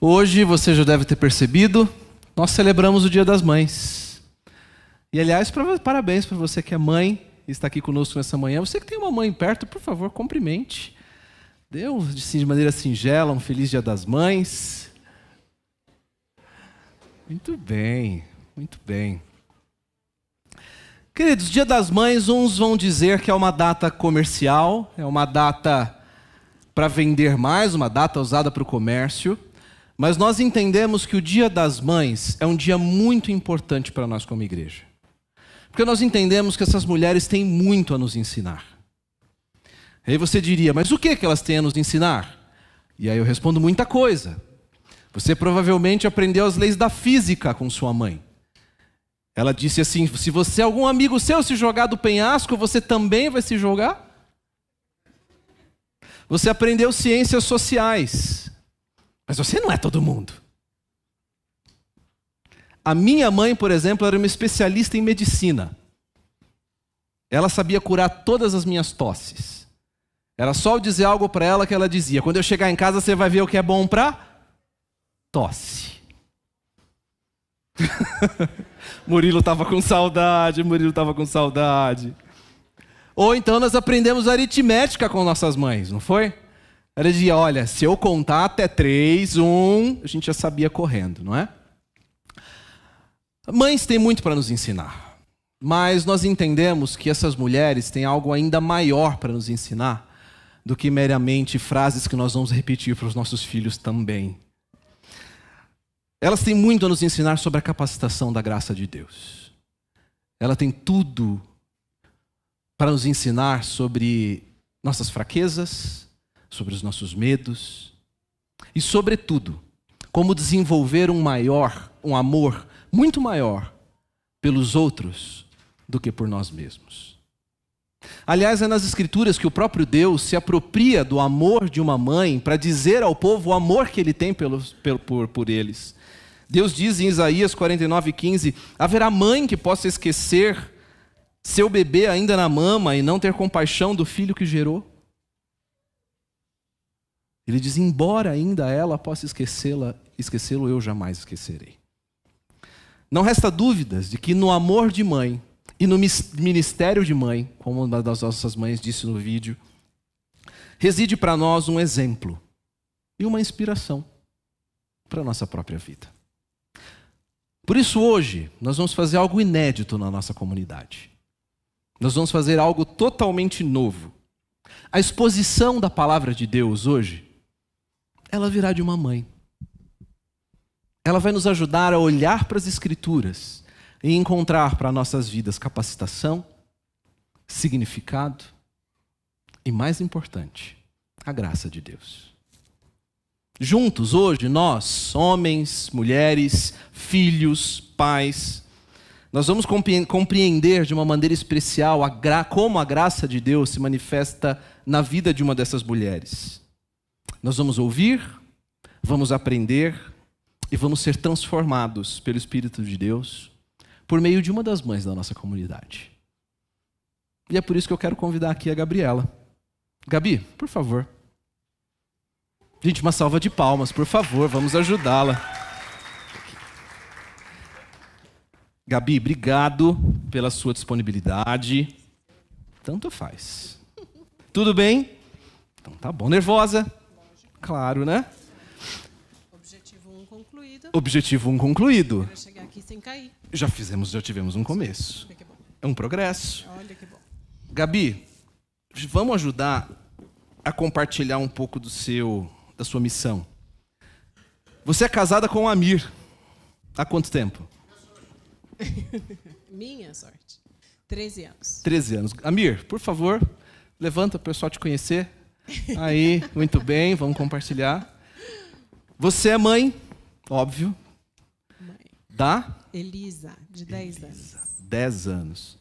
Hoje você já deve ter percebido, nós celebramos o Dia das Mães. E aliás, parabéns para você que é mãe e está aqui conosco nessa manhã. Você que tem uma mãe perto, por favor, cumprimente. Dê assim, de maneira singela um feliz Dia das Mães. Muito bem, muito bem. Queridos, Dia das Mães, uns vão dizer que é uma data comercial, é uma data para vender mais, uma data usada para o comércio. Mas nós entendemos que o Dia das Mães é um dia muito importante para nós como igreja. Porque nós entendemos que essas mulheres têm muito a nos ensinar. Aí você diria, mas o que, que elas têm a nos ensinar? E aí eu respondo muita coisa. Você provavelmente aprendeu as leis da física com sua mãe. Ela disse assim: se você algum amigo seu se jogar do penhasco, você também vai se jogar? Você aprendeu ciências sociais. Mas você não é todo mundo. A minha mãe, por exemplo, era uma especialista em medicina. Ela sabia curar todas as minhas tosses. Era só eu dizer algo para ela que ela dizia: quando eu chegar em casa, você vai ver o que é bom para tosse. Murilo estava com saudade, Murilo estava com saudade. Ou então nós aprendemos aritmética com nossas mães, não foi? Ela dizia: olha, se eu contar até três, um, a gente já sabia correndo, não é? Mães têm muito para nos ensinar, mas nós entendemos que essas mulheres têm algo ainda maior para nos ensinar do que meramente frases que nós vamos repetir para os nossos filhos também. Elas têm muito a nos ensinar sobre a capacitação da graça de Deus. Ela tem tudo para nos ensinar sobre nossas fraquezas, sobre os nossos medos e, sobretudo, como desenvolver um maior, um amor muito maior pelos outros do que por nós mesmos. Aliás, é nas Escrituras que o próprio Deus se apropria do amor de uma mãe para dizer ao povo o amor que ele tem pelos, por, por eles. Deus diz em Isaías 49,15: haverá mãe que possa esquecer seu bebê ainda na mama e não ter compaixão do filho que gerou? Ele diz: embora ainda ela possa esquecê-la, esquecê-lo, eu jamais esquecerei. Não resta dúvidas de que no amor de mãe e no ministério de mãe, como uma das nossas mães disse no vídeo, reside para nós um exemplo e uma inspiração para a nossa própria vida. Por isso, hoje, nós vamos fazer algo inédito na nossa comunidade. Nós vamos fazer algo totalmente novo. A exposição da palavra de Deus hoje ela virá de uma mãe. Ela vai nos ajudar a olhar para as Escrituras e encontrar para nossas vidas capacitação, significado e, mais importante, a graça de Deus. Juntos, hoje, nós, homens, mulheres, filhos, pais, nós vamos compreender de uma maneira especial a como a graça de Deus se manifesta na vida de uma dessas mulheres. Nós vamos ouvir, vamos aprender e vamos ser transformados pelo Espírito de Deus por meio de uma das mães da nossa comunidade. E é por isso que eu quero convidar aqui a Gabriela. Gabi, por favor. Gente, uma salva de palmas, por favor, vamos ajudá-la. Gabi, obrigado pela sua disponibilidade. Tanto faz. Tudo bem? Então tá bom. Nervosa? Claro, né? Objetivo 1 um concluído. Objetivo 1 um concluído. Chegar aqui sem cair. Já fizemos, já tivemos um começo. Olha que bom. É um progresso. Olha que bom. Gabi, vamos ajudar a compartilhar um pouco do seu da sua missão. Você é casada com o Amir. Há quanto tempo? Minha sorte. 13 anos. 13 anos. Amir, por favor, levanta o pessoal te conhecer. Aí, muito bem, vamos compartilhar. Você é mãe, óbvio. Mãe. Da? Elisa, de 10 anos. 10 anos.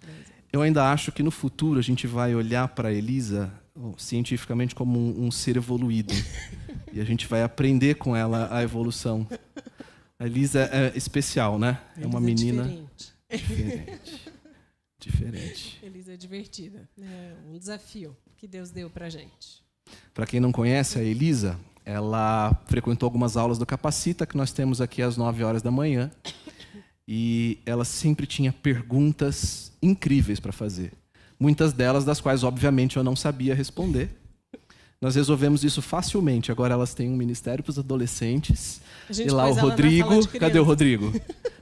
Eu ainda acho que no futuro a gente vai olhar para Elisa cientificamente como um, um ser evoluído. e a gente vai aprender com ela a evolução. A Elisa é especial, né? É uma menina. Diferente. Diferente. Diferente. Elisa é divertida. É um desafio que Deus deu pra gente. Para quem não conhece, a Elisa ela frequentou algumas aulas do Capacita, que nós temos aqui às 9 horas da manhã. E ela sempre tinha perguntas incríveis para fazer. Muitas delas, das quais, obviamente, eu não sabia responder. Nós resolvemos isso facilmente. Agora elas têm um ministério para os adolescentes. E lá o Rodrigo. Cadê o Rodrigo?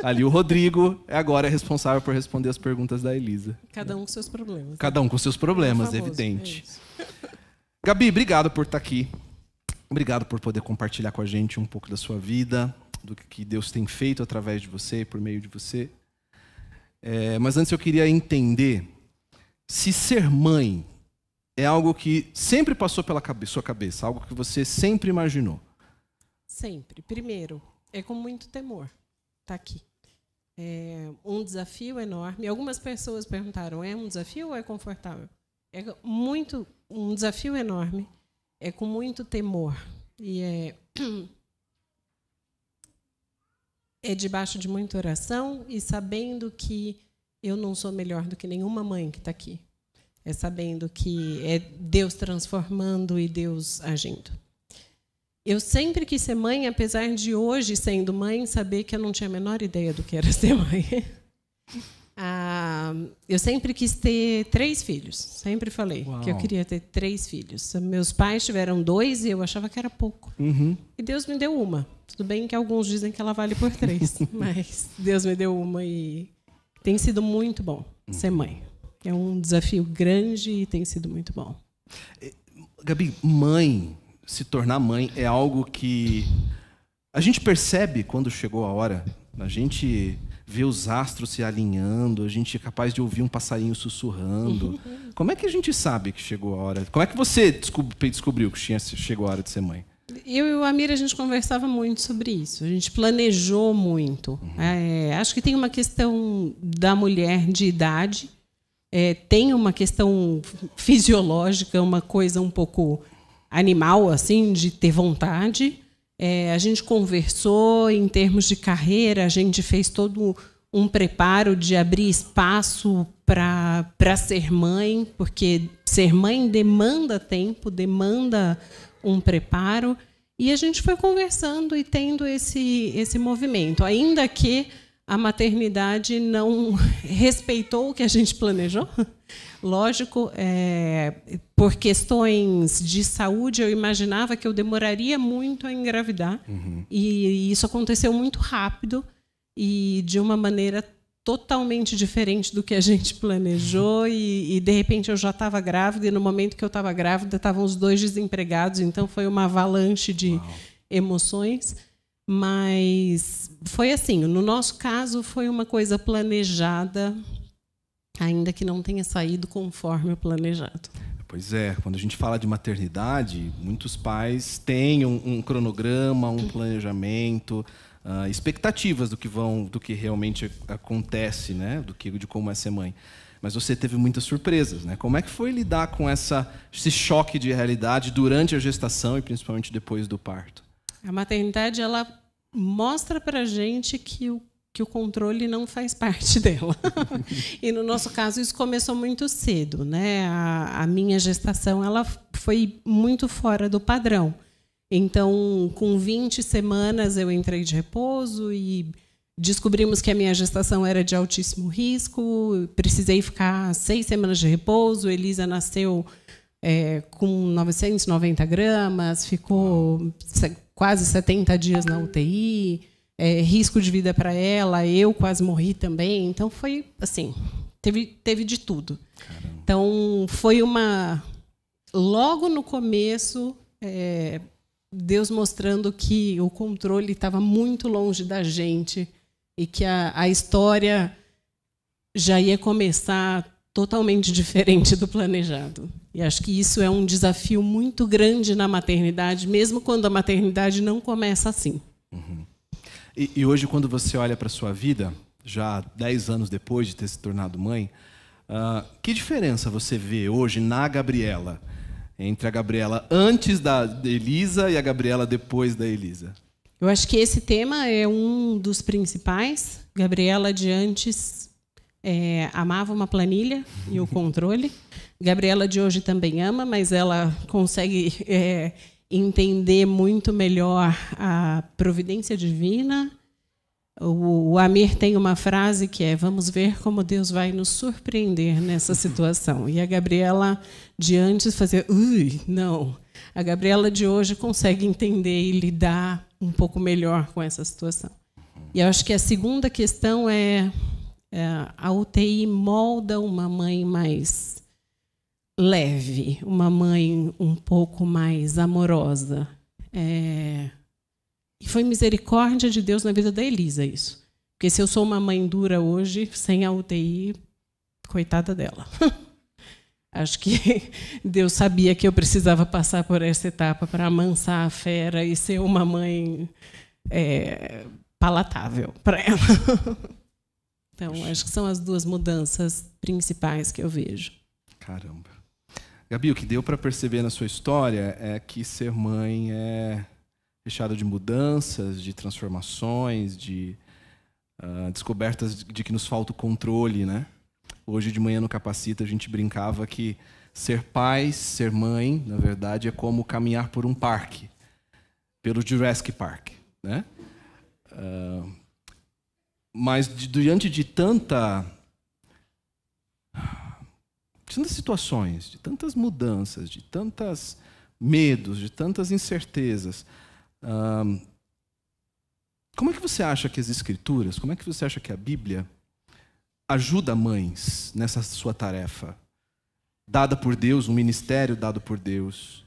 Ali o Rodrigo agora é responsável por responder as perguntas da Elisa. Cada um com seus problemas. Cada um com seus problemas, é famoso, evidente. É Gabi, obrigado por estar aqui. Obrigado por poder compartilhar com a gente um pouco da sua vida, do que Deus tem feito através de você por meio de você. É, mas antes eu queria entender se ser mãe é algo que sempre passou pela sua cabeça, algo que você sempre imaginou. Sempre. Primeiro, é com muito temor. Está aqui. É um desafio enorme. Algumas pessoas perguntaram: é um desafio ou é confortável? É muito um desafio enorme. É com muito temor e é é debaixo de muita oração e sabendo que eu não sou melhor do que nenhuma mãe que está aqui. É sabendo que é Deus transformando e Deus agindo. Eu sempre quis ser mãe, apesar de hoje, sendo mãe, saber que eu não tinha a menor ideia do que era ser mãe. Ah, eu sempre quis ter três filhos. Sempre falei Uau. que eu queria ter três filhos. Meus pais tiveram dois e eu achava que era pouco. Uhum. E Deus me deu uma. Tudo bem que alguns dizem que ela vale por três, mas Deus me deu uma e tem sido muito bom ser mãe. É um desafio grande e tem sido muito bom. Gabi, mãe, se tornar mãe é algo que a gente percebe quando chegou a hora. A gente vê os astros se alinhando, a gente é capaz de ouvir um passarinho sussurrando. Como é que a gente sabe que chegou a hora? Como é que você descobriu que tinha, chegou a hora de ser mãe? Eu e o Amir, a gente conversava muito sobre isso. A gente planejou muito. Uhum. É, acho que tem uma questão da mulher de idade, é, tem uma questão fisiológica, uma coisa um pouco animal, assim, de ter vontade. É, a gente conversou em termos de carreira, a gente fez todo um preparo de abrir espaço para ser mãe, porque ser mãe demanda tempo, demanda um preparo. E a gente foi conversando e tendo esse, esse movimento, ainda que a maternidade não respeitou o que a gente planejou. Lógico, é, por questões de saúde, eu imaginava que eu demoraria muito a engravidar. Uhum. E, isso aconteceu muito rápido e de uma maneira totalmente diferente do que a gente planejou. E, e de repente eu já estava grávida, e no momento que eu estava grávida, estavam os dois desempregados. Então foi uma avalanche de Uau. emoções. Mas foi assim, no nosso caso foi uma coisa planejada, ainda que não tenha saído conforme o planejado. Pois é, quando a gente fala de maternidade, muitos pais têm um, um cronograma, um planejamento, uh, expectativas do que vão, do que realmente acontece, né, do que de como é ser mãe. Mas você teve muitas surpresas, né? Como é que foi lidar com essa, esse choque de realidade durante a gestação e principalmente depois do parto? A maternidade ela mostra para gente que o que o controle não faz parte dela. e no nosso caso isso começou muito cedo, né? A, a, minha gestação ela foi muito fora do padrão. Então, com 20 semanas eu entrei de repouso e descobrimos que a minha gestação era de altíssimo risco. Precisei ficar seis semanas de repouso. Elisa nasceu é, com 990 gramas, ficou quase 70 dias na UTI é, risco de vida para ela, eu quase morri também. Então foi assim, teve, teve de tudo. Caramba. Então foi uma. Logo no começo, é, Deus mostrando que o controle estava muito longe da gente e que a, a história já ia começar totalmente diferente do planejado. E acho que isso é um desafio muito grande na maternidade, mesmo quando a maternidade não começa assim. Uhum. E, e hoje, quando você olha para a sua vida, já 10 anos depois de ter se tornado mãe, uh, que diferença você vê hoje na Gabriela? Entre a Gabriela antes da Elisa e a Gabriela depois da Elisa? Eu acho que esse tema é um dos principais. Gabriela de antes é, amava uma planilha e o controle. Gabriela de hoje também ama, mas ela consegue é, entender muito melhor a providência divina. O, o Amir tem uma frase que é: Vamos ver como Deus vai nos surpreender nessa situação. E a Gabriela de antes fazia: Ui, não. A Gabriela de hoje consegue entender e lidar um pouco melhor com essa situação. E eu acho que a segunda questão é, é a UTI molda uma mãe mais leve, uma mãe um pouco mais amorosa. É... E foi misericórdia de Deus na vida da Elisa isso. Porque se eu sou uma mãe dura hoje, sem a UTI, coitada dela. Acho que Deus sabia que eu precisava passar por essa etapa para amansar a fera e ser uma mãe é, palatável para ela. Então, acho que são as duas mudanças principais que eu vejo. Caramba. Gabi, o que deu para perceber na sua história é que ser mãe é fechado de mudanças, de transformações, de uh, descobertas de que nos falta o controle, né? Hoje de manhã no Capacita a gente brincava que ser pai, ser mãe, na verdade, é como caminhar por um parque, pelo Jurassic Park, né? Uh, mas diante de tanta de tantas situações, de tantas mudanças, de tantos medos, de tantas incertezas. como é que você acha que as Escrituras, como é que você acha que a Bíblia ajuda mães nessa sua tarefa? Dada por Deus, um ministério dado por Deus.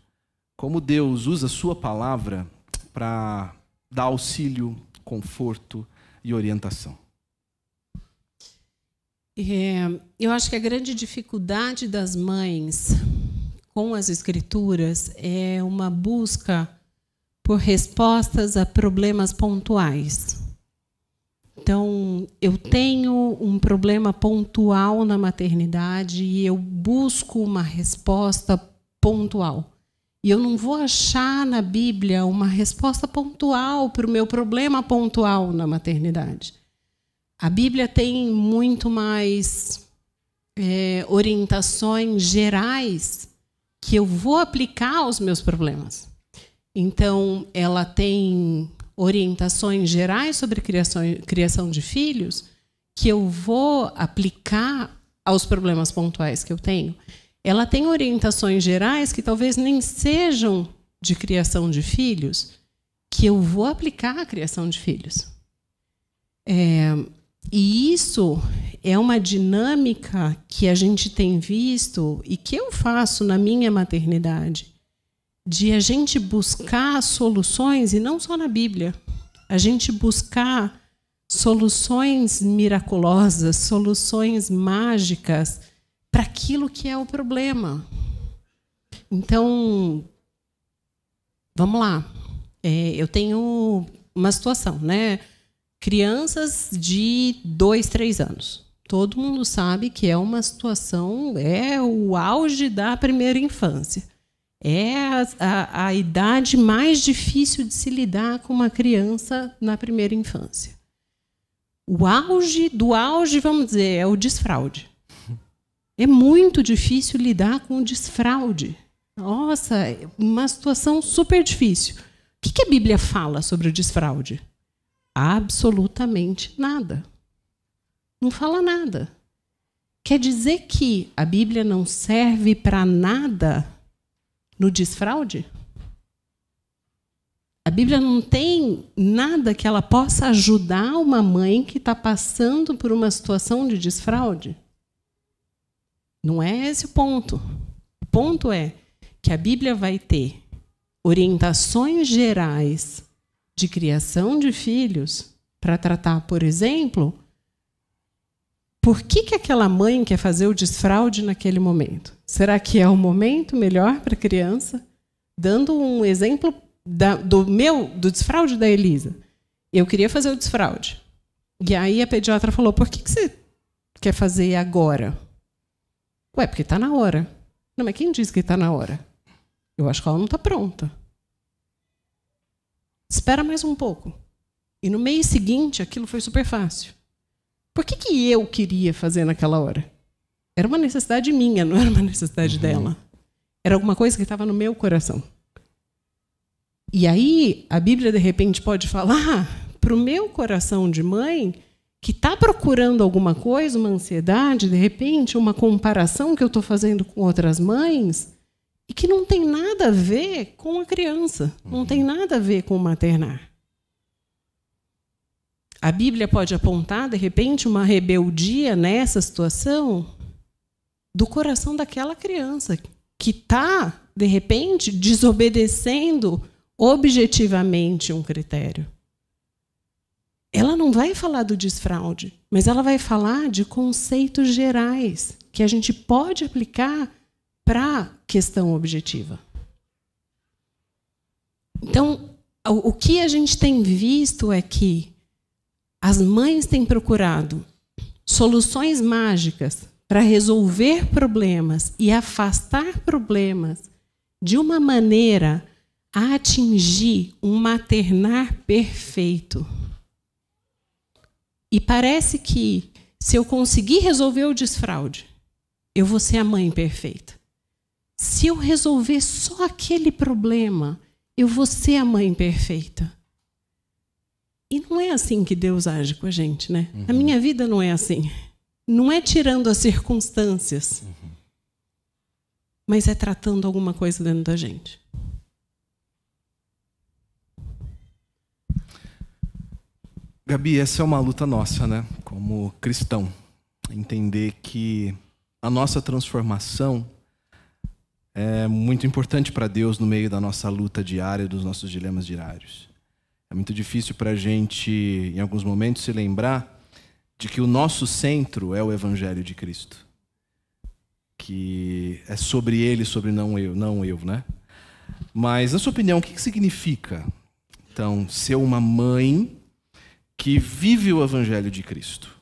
Como Deus usa a sua palavra para dar auxílio, conforto e orientação. É, eu acho que a grande dificuldade das mães com as escrituras é uma busca por respostas a problemas pontuais. Então, eu tenho um problema pontual na maternidade e eu busco uma resposta pontual. E eu não vou achar na Bíblia uma resposta pontual para o meu problema pontual na maternidade. A Bíblia tem muito mais é, orientações gerais que eu vou aplicar aos meus problemas. Então, ela tem orientações gerais sobre criação, criação de filhos que eu vou aplicar aos problemas pontuais que eu tenho. Ela tem orientações gerais que talvez nem sejam de criação de filhos, que eu vou aplicar à criação de filhos. É, e isso é uma dinâmica que a gente tem visto e que eu faço na minha maternidade, de a gente buscar soluções, e não só na Bíblia, a gente buscar soluções miraculosas, soluções mágicas para aquilo que é o problema. Então, vamos lá. É, eu tenho uma situação, né? Crianças de dois, três anos. Todo mundo sabe que é uma situação, é o auge da primeira infância. É a, a, a idade mais difícil de se lidar com uma criança na primeira infância. O auge do auge, vamos dizer, é o desfraude. É muito difícil lidar com o desfraude. Nossa, é uma situação super difícil. O que a Bíblia fala sobre o desfraude? Absolutamente nada. Não fala nada. Quer dizer que a Bíblia não serve para nada no desfraude? A Bíblia não tem nada que ela possa ajudar uma mãe que está passando por uma situação de desfraude? Não é esse o ponto. O ponto é que a Bíblia vai ter orientações gerais de criação de filhos para tratar, por exemplo, por que, que aquela mãe quer fazer o desfraude naquele momento? Será que é o momento melhor para a criança? Dando um exemplo da, do meu, do desfraude da Elisa. Eu queria fazer o desfraude. E aí a pediatra falou: por que, que você quer fazer agora? Ué, porque está na hora. Não, mas quem disse que está na hora? Eu acho que ela não está pronta. Espera mais um pouco. E no mês seguinte, aquilo foi super fácil. Por que, que eu queria fazer naquela hora? Era uma necessidade minha, não era uma necessidade uhum. dela. Era alguma coisa que estava no meu coração. E aí, a Bíblia, de repente, pode falar para o meu coração de mãe que está procurando alguma coisa, uma ansiedade, de repente, uma comparação que eu estou fazendo com outras mães, e que não tem nada a ver com a criança, não tem nada a ver com o maternar. A Bíblia pode apontar, de repente, uma rebeldia nessa situação do coração daquela criança que está, de repente, desobedecendo objetivamente um critério. Ela não vai falar do desfraude, mas ela vai falar de conceitos gerais que a gente pode aplicar para a questão objetiva. Então, o que a gente tem visto é que as mães têm procurado soluções mágicas para resolver problemas e afastar problemas de uma maneira a atingir um maternar perfeito. E parece que se eu conseguir resolver o desfraude, eu vou ser a mãe perfeita. Se eu resolver só aquele problema, eu vou ser a mãe perfeita. E não é assim que Deus age com a gente, né? Uhum. A minha vida não é assim. Não é tirando as circunstâncias, uhum. mas é tratando alguma coisa dentro da gente. Gabi, essa é uma luta nossa, né? Como cristão. Entender que a nossa transformação é muito importante para Deus no meio da nossa luta diária, dos nossos dilemas diários. É muito difícil para a gente, em alguns momentos, se lembrar de que o nosso centro é o Evangelho de Cristo. Que é sobre ele, sobre não eu, não eu, né? Mas, na sua opinião, o que significa, então, ser uma mãe que vive o Evangelho de Cristo?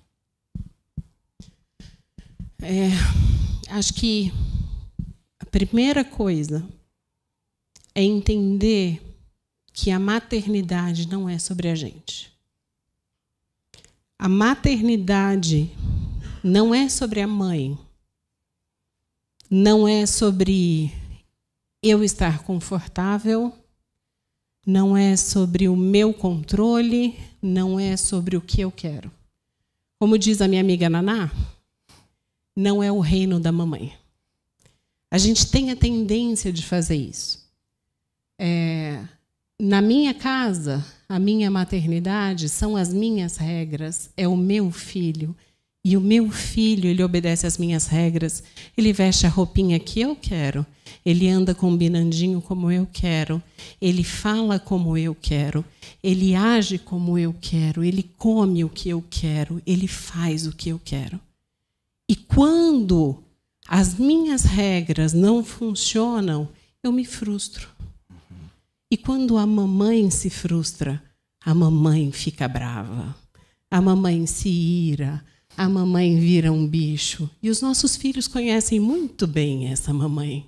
É, acho que primeira coisa é entender que a maternidade não é sobre a gente. A maternidade não é sobre a mãe. Não é sobre eu estar confortável, não é sobre o meu controle, não é sobre o que eu quero. Como diz a minha amiga Naná, não é o reino da mamãe. A gente tem a tendência de fazer isso. É, na minha casa, a minha maternidade são as minhas regras, é o meu filho. E o meu filho, ele obedece às minhas regras. Ele veste a roupinha que eu quero. Ele anda combinandinho como eu quero. Ele fala como eu quero. Ele age como eu quero. Ele come o que eu quero. Ele faz o que eu quero. E quando as minhas regras não funcionam, eu me frustro. E quando a mamãe se frustra, a mamãe fica brava, a mamãe se ira, a mamãe vira um bicho. E os nossos filhos conhecem muito bem essa mamãe.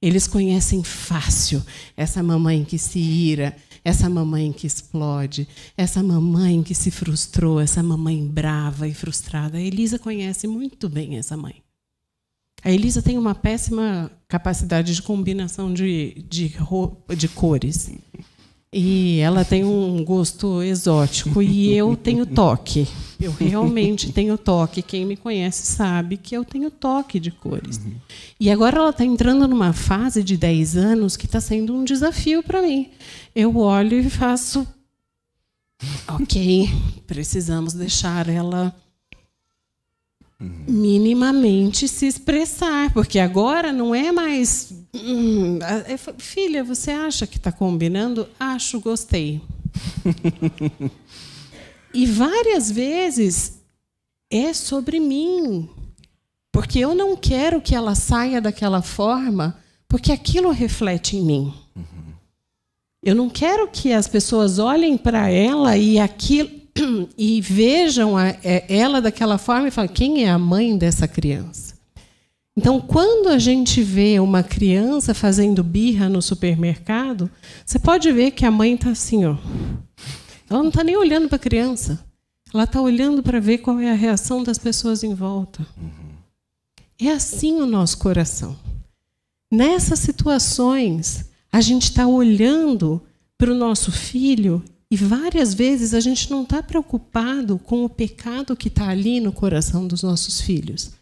Eles conhecem fácil essa mamãe que se ira, essa mamãe que explode, essa mamãe que se frustrou, essa mamãe brava e frustrada. A Elisa conhece muito bem essa mãe. A Elisa tem uma péssima capacidade de combinação de, de, de cores. E ela tem um gosto exótico e eu tenho toque. Eu realmente tenho toque. Quem me conhece sabe que eu tenho toque de cores. Uhum. E agora ela está entrando numa fase de 10 anos que está sendo um desafio para mim. Eu olho e faço. Ok, precisamos deixar ela uhum. minimamente se expressar, porque agora não é mais. Hum, é, filha, você acha que está combinando? Acho, gostei. e várias vezes é sobre mim, porque eu não quero que ela saia daquela forma, porque aquilo reflete em mim. Uhum. Eu não quero que as pessoas olhem para ela e aquilo e vejam a, é, ela daquela forma e falem: quem é a mãe dessa criança? Então, quando a gente vê uma criança fazendo birra no supermercado, você pode ver que a mãe está assim, ó. Ela não está nem olhando para a criança. Ela está olhando para ver qual é a reação das pessoas em volta. É assim o nosso coração. Nessas situações, a gente está olhando para o nosso filho e várias vezes a gente não está preocupado com o pecado que está ali no coração dos nossos filhos.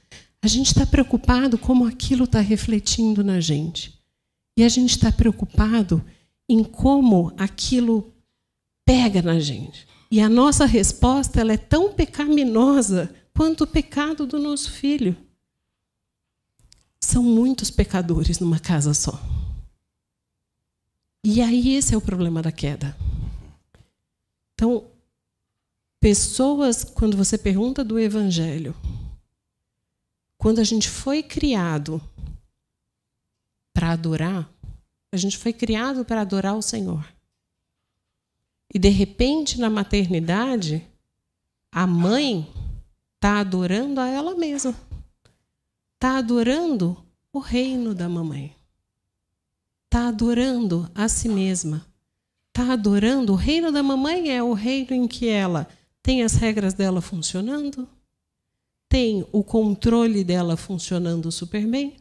A gente está preocupado como aquilo está refletindo na gente. E a gente está preocupado em como aquilo pega na gente. E a nossa resposta ela é tão pecaminosa quanto o pecado do nosso filho. São muitos pecadores numa casa só. E aí esse é o problema da queda. Então, pessoas, quando você pergunta do evangelho, quando a gente foi criado para adorar, a gente foi criado para adorar o Senhor. E de repente, na maternidade, a mãe está adorando a ela mesma. Está adorando o reino da mamãe. Está adorando a si mesma. Está adorando o reino da mamãe é o reino em que ela tem as regras dela funcionando, tem o controle dela funcionando super bem,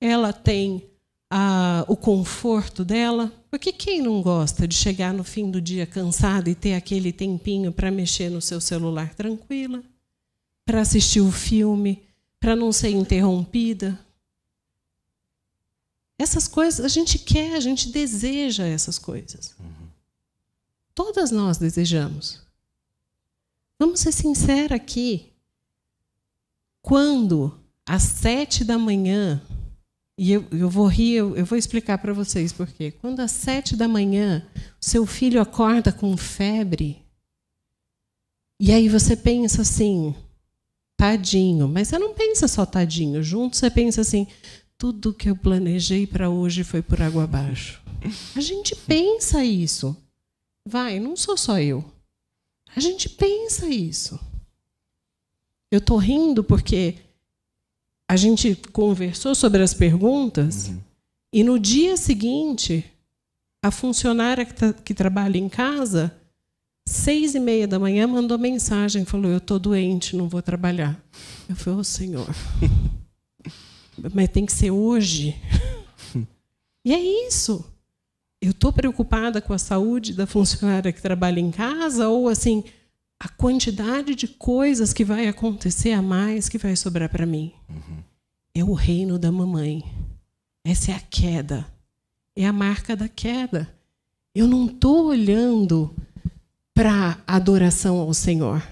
ela tem a, o conforto dela. Porque quem não gosta de chegar no fim do dia cansado e ter aquele tempinho para mexer no seu celular tranquila, para assistir o filme, para não ser interrompida? Essas coisas a gente quer, a gente deseja essas coisas. Todas nós desejamos. Vamos ser sinceros aqui. Quando às sete da manhã e eu, eu vou rir, eu, eu vou explicar para vocês por quê. Quando às sete da manhã seu filho acorda com febre, e aí você pensa assim, tadinho, mas você não pensa só tadinho, junto você pensa assim, tudo que eu planejei para hoje foi por água abaixo. A gente pensa isso. Vai, não sou só eu. A gente pensa isso. Eu estou rindo porque a gente conversou sobre as perguntas uhum. e no dia seguinte a funcionária que, tá, que trabalha em casa seis e meia da manhã mandou mensagem falou eu estou doente não vou trabalhar eu falei ô oh, senhor mas tem que ser hoje e é isso eu estou preocupada com a saúde da funcionária que trabalha em casa ou assim a quantidade de coisas que vai acontecer a mais que vai sobrar para mim. Uhum. É o reino da mamãe. Essa é a queda. É a marca da queda. Eu não estou olhando para a adoração ao Senhor.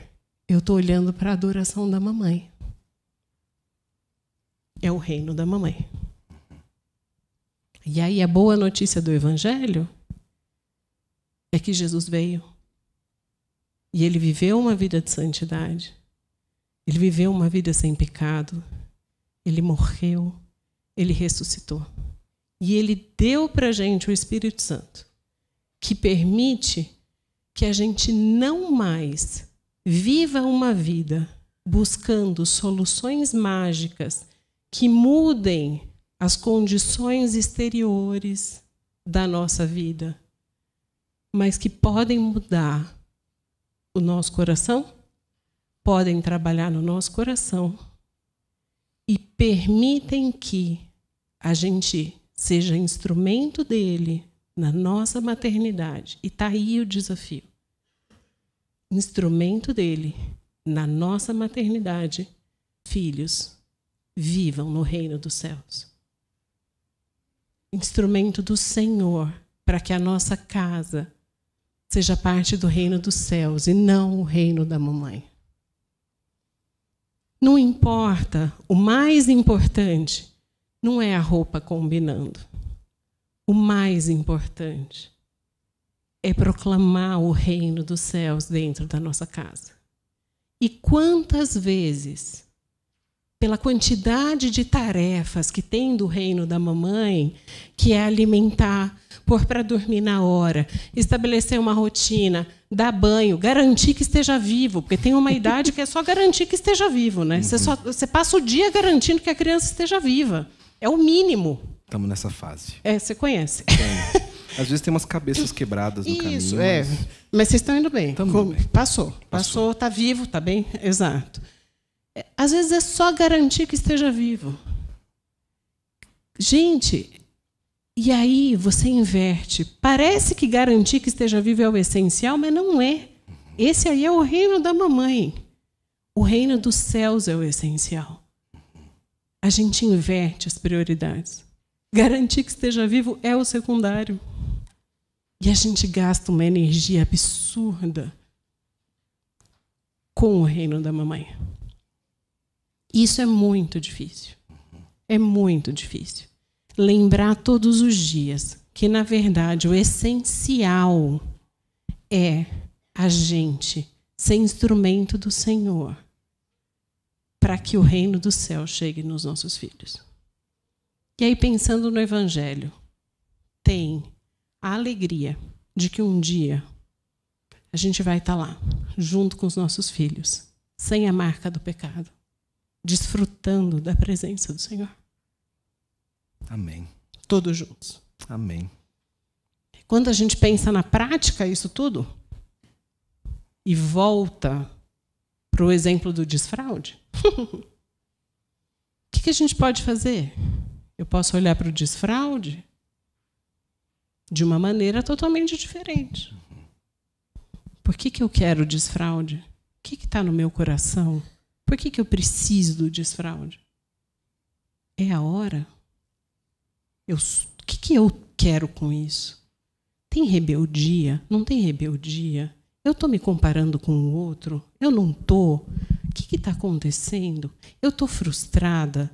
Eu estou olhando para a adoração da mamãe. É o reino da mamãe. E aí a boa notícia do Evangelho é que Jesus veio e ele viveu uma vida de santidade. Ele viveu uma vida sem pecado. Ele morreu. Ele ressuscitou. E ele deu para a gente o Espírito Santo, que permite que a gente não mais viva uma vida buscando soluções mágicas que mudem as condições exteriores da nossa vida, mas que podem mudar o nosso coração, podem trabalhar no nosso coração e permitem que a gente seja instrumento dele na nossa maternidade. E está aí o desafio. Instrumento dele na nossa maternidade. Filhos, vivam no reino dos céus. Instrumento do Senhor para que a nossa casa seja parte do reino dos céus e não o reino da mamãe. Não importa, o mais importante não é a roupa combinando. O mais importante é proclamar o reino dos céus dentro da nossa casa. E quantas vezes, pela quantidade de tarefas que tem do reino da mamãe, que é alimentar, pôr para dormir na hora, estabelecer uma rotina, dar banho, garantir que esteja vivo, porque tem uma idade que é só garantir que esteja vivo, né? Você, só, você passa o dia garantindo que a criança esteja viva. É o mínimo. Estamos nessa fase. É, você conhece. Às vezes tem umas cabeças quebradas no Isso, caminho. Isso, é. Mas... mas vocês estão indo bem. Como... bem. Passou. Passou, está vivo, está bem? Exato. Às vezes é só garantir que esteja vivo. Gente, E aí você inverte. Parece que garantir que esteja vivo é o essencial, mas não é. Esse aí é o reino da mamãe. O reino dos céus é o essencial. A gente inverte as prioridades. Garantir que esteja vivo é o secundário. E a gente gasta uma energia absurda com o reino da mamãe. Isso é muito difícil. É muito difícil. Lembrar todos os dias que, na verdade, o essencial é a gente ser instrumento do Senhor para que o reino do céu chegue nos nossos filhos. E aí, pensando no Evangelho, tem a alegria de que um dia a gente vai estar lá, junto com os nossos filhos, sem a marca do pecado, desfrutando da presença do Senhor. Amém. Todos juntos. Amém. Quando a gente pensa na prática, isso tudo, e volta para o exemplo do desfraude, o que, que a gente pode fazer? Eu posso olhar para o desfraude de uma maneira totalmente diferente. Por que, que eu quero desfraude? O que está no meu coração? Por que, que eu preciso do desfraude? É a hora? Eu, o que, que eu quero com isso? Tem rebeldia? Não tem rebeldia? Eu estou me comparando com o outro? Eu não estou? O que está acontecendo? Eu estou frustrada?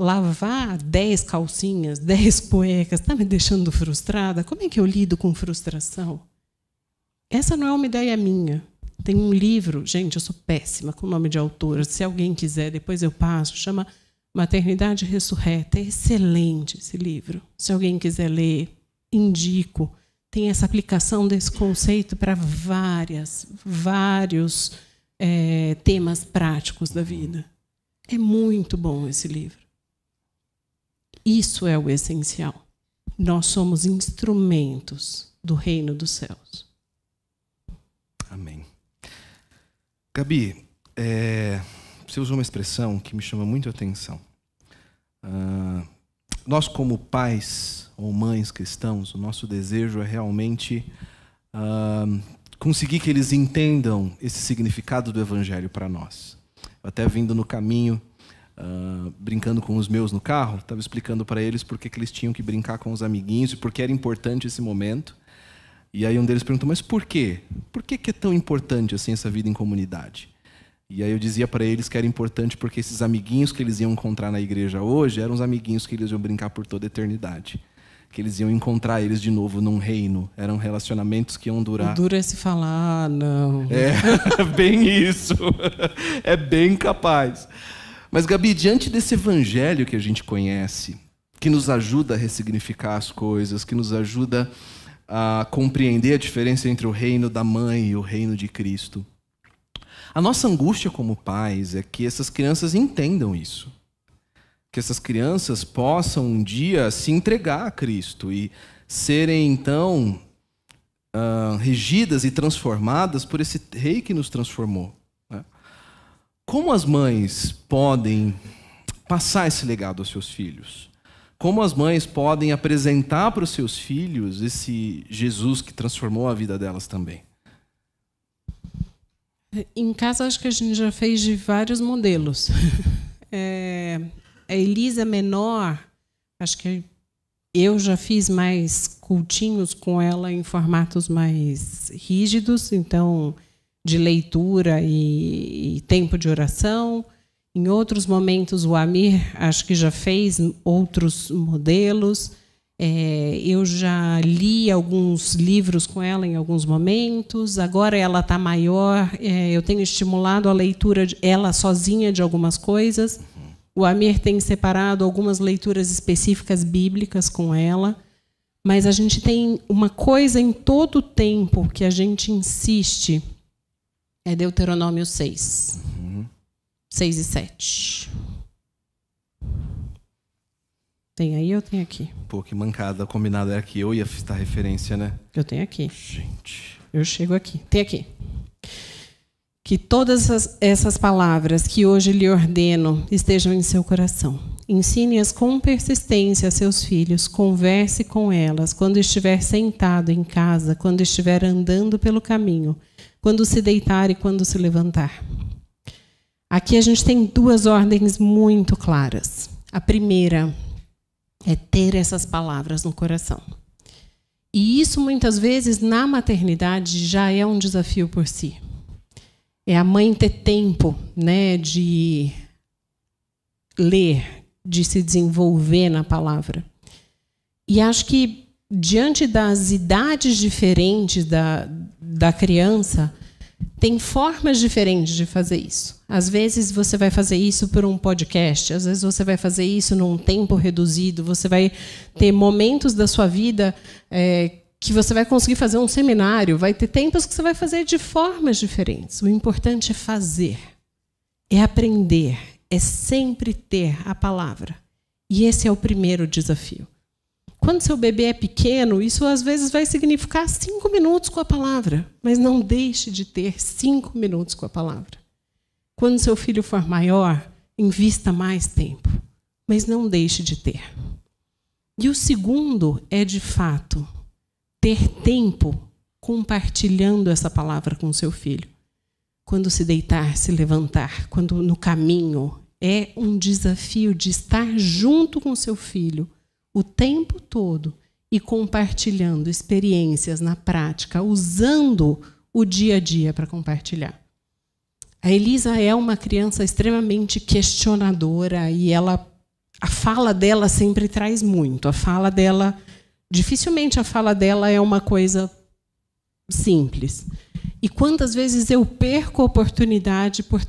Lavar dez calcinhas, dez cuecas, está me deixando frustrada? Como é que eu lido com frustração? Essa não é uma ideia minha. Tem um livro, gente, eu sou péssima com o nome de autora. Se alguém quiser, depois eu passo. Chama Maternidade Ressurreta. É excelente esse livro. Se alguém quiser ler, indico. Tem essa aplicação desse conceito para várias, vários é, temas práticos da vida. É muito bom esse livro. Isso é o essencial. Nós somos instrumentos do reino dos céus. Amém. Gabi, é, você usou uma expressão que me chama muito a atenção. Uh, nós, como pais ou mães cristãos, o nosso desejo é realmente uh, conseguir que eles entendam esse significado do Evangelho para nós. Até vindo no caminho, uh, brincando com os meus no carro, estava explicando para eles por que eles tinham que brincar com os amiguinhos e por que era importante esse momento. E aí um deles perguntou, mas por quê? Por que, que é tão importante assim essa vida em comunidade? E aí eu dizia para eles que era importante porque esses amiguinhos que eles iam encontrar na igreja hoje eram os amiguinhos que eles iam brincar por toda a eternidade. Que eles iam encontrar eles de novo num reino. Eram relacionamentos que iam durar. Dura é se falar, não. É, bem isso. É bem capaz. Mas, Gabi, diante desse evangelho que a gente conhece, que nos ajuda a ressignificar as coisas, que nos ajuda a compreender a diferença entre o reino da mãe e o reino de Cristo. A nossa angústia como pais é que essas crianças entendam isso. Que essas crianças possam um dia se entregar a Cristo e serem então uh, regidas e transformadas por esse rei que nos transformou. Né? Como as mães podem passar esse legado aos seus filhos? Como as mães podem apresentar para os seus filhos esse Jesus que transformou a vida delas também? Em casa, acho que a gente já fez de vários modelos. É, a Elisa menor, acho que eu já fiz mais cultinhos com ela em formatos mais rígidos, então de leitura e, e tempo de oração. Em outros momentos, o Amir acho que já fez outros modelos. É, eu já li alguns livros com ela em alguns momentos. Agora ela está maior. É, eu tenho estimulado a leitura de, ela sozinha de algumas coisas. O Amir tem separado algumas leituras específicas bíblicas com ela. Mas a gente tem uma coisa em todo o tempo que a gente insiste. É Deuteronômio 6. 6 e 7. Tem aí ou tem aqui? Pô, que mancada. Combinado era que eu ia citar referência, né? Eu tenho aqui. Gente. Eu chego aqui. Tem aqui. que todas essas, essas palavras que hoje lhe ordeno estejam em seu coração. Ensine-as com persistência a seus filhos, converse com elas quando estiver sentado em casa, quando estiver andando pelo caminho, quando se deitar e quando se levantar. Aqui a gente tem duas ordens muito claras. A primeira é ter essas palavras no coração. E isso muitas vezes na maternidade já é um desafio por si. É a mãe ter tempo, né, de ler, de se desenvolver na palavra. E acho que diante das idades diferentes da, da criança, tem formas diferentes de fazer isso. Às vezes você vai fazer isso por um podcast, às vezes você vai fazer isso num tempo reduzido, você vai ter momentos da sua vida é, que você vai conseguir fazer um seminário, vai ter tempos que você vai fazer de formas diferentes. O importante é fazer, é aprender, é sempre ter a palavra. E esse é o primeiro desafio. Quando seu bebê é pequeno, isso às vezes vai significar cinco minutos com a palavra, mas não deixe de ter cinco minutos com a palavra. Quando seu filho for maior, invista mais tempo, mas não deixe de ter. E o segundo é, de fato, ter tempo compartilhando essa palavra com seu filho. Quando se deitar, se levantar, quando no caminho, é um desafio de estar junto com seu filho o tempo todo e compartilhando experiências na prática, usando o dia a dia para compartilhar. A Elisa é uma criança extremamente questionadora e ela a fala dela sempre traz muito. A fala dela dificilmente a fala dela é uma coisa simples. E quantas vezes eu perco a oportunidade por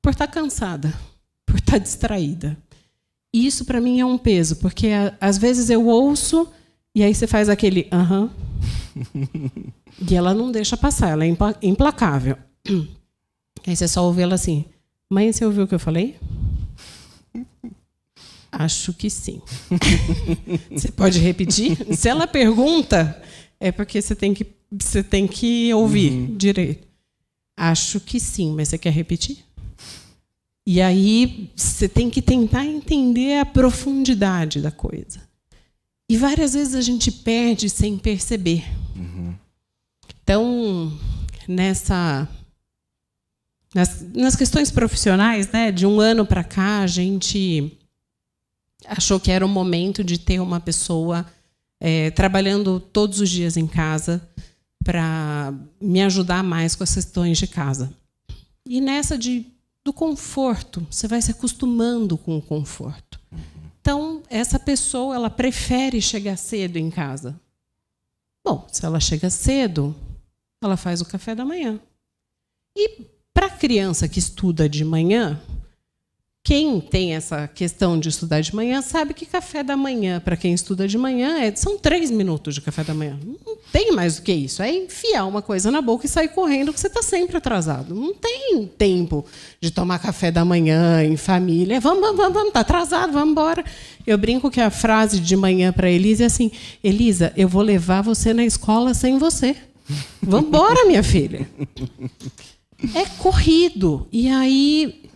por estar cansada, por estar distraída. Isso para mim é um peso, porque às vezes eu ouço e aí você faz aquele aham. E ela não deixa passar, ela é implacável. Aí você só ouve ela assim: Mãe, você ouviu o que eu falei? Acho que sim. você pode repetir? Se ela pergunta, é porque você tem que, você tem que ouvir uhum. direito. Acho que sim, mas você quer repetir? E aí você tem que tentar entender a profundidade da coisa. E várias vezes a gente perde sem perceber. Uhum. Então, nessa nas, nas, questões profissionais, né, de um ano para cá, a gente achou que era o momento de ter uma pessoa é, trabalhando todos os dias em casa para me ajudar mais com as questões de casa. E nessa de do conforto. Você vai se acostumando com o conforto. Então, essa pessoa, ela prefere chegar cedo em casa. Bom, se ela chega cedo, ela faz o café da manhã. E para a criança que estuda de manhã, quem tem essa questão de estudar de manhã sabe que café da manhã, para quem estuda de manhã, é, são três minutos de café da manhã. Não tem mais do que isso. É enfiar uma coisa na boca e sair correndo, que você está sempre atrasado. Não tem tempo de tomar café da manhã em família. Vamos, vamos, vamos, está atrasado, vamos embora. Eu brinco que a frase de manhã para Elisa é assim: Elisa, eu vou levar você na escola sem você. Vamos embora, minha filha. É corrido. E aí